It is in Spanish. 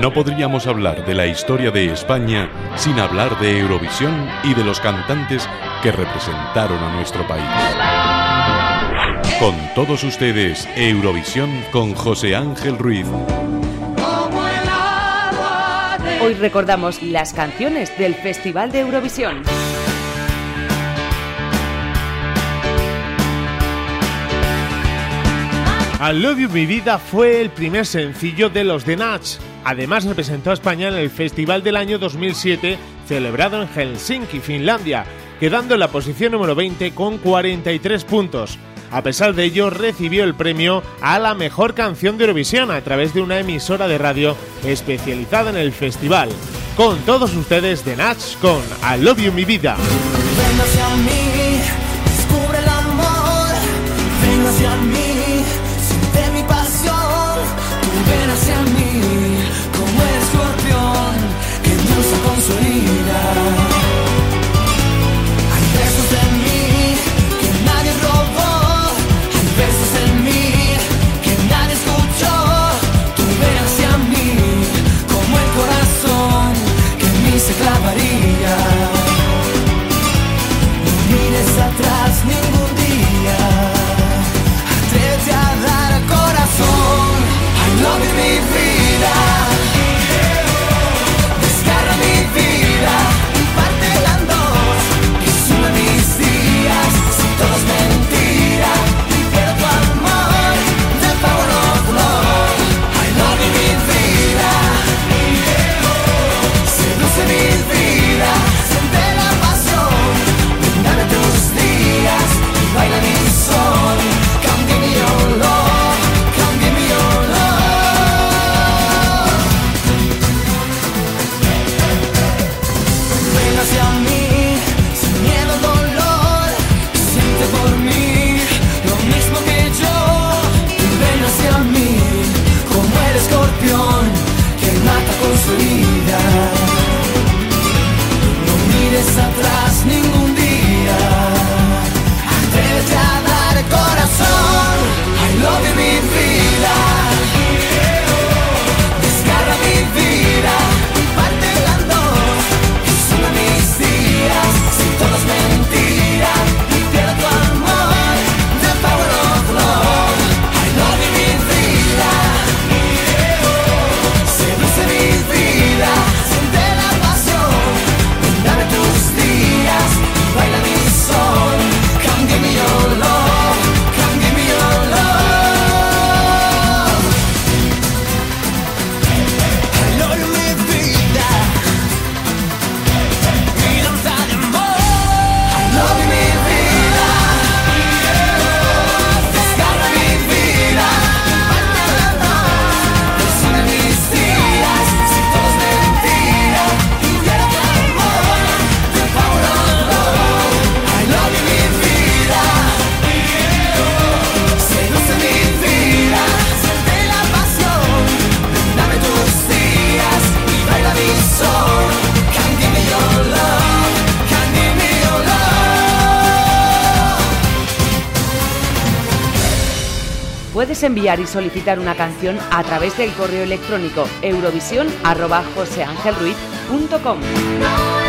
No podríamos hablar de la historia de España sin hablar de Eurovisión y de los cantantes que representaron a nuestro país. Con todos ustedes, Eurovisión con José Ángel Ruiz. Hoy recordamos las canciones del Festival de Eurovisión. I Love You Mi Vida fue el primer sencillo de los The Nuts. Además representó a España en el Festival del año 2007 celebrado en Helsinki, Finlandia, quedando en la posición número 20 con 43 puntos. A pesar de ello, recibió el premio a la mejor canción de Eurovisión a través de una emisora de radio especializada en el festival. Con todos ustedes, The Nuts con I Love You Mi Vida. Maria. Puedes enviar y solicitar una canción a través del correo electrónico eurovisión@joseangelruiz.com.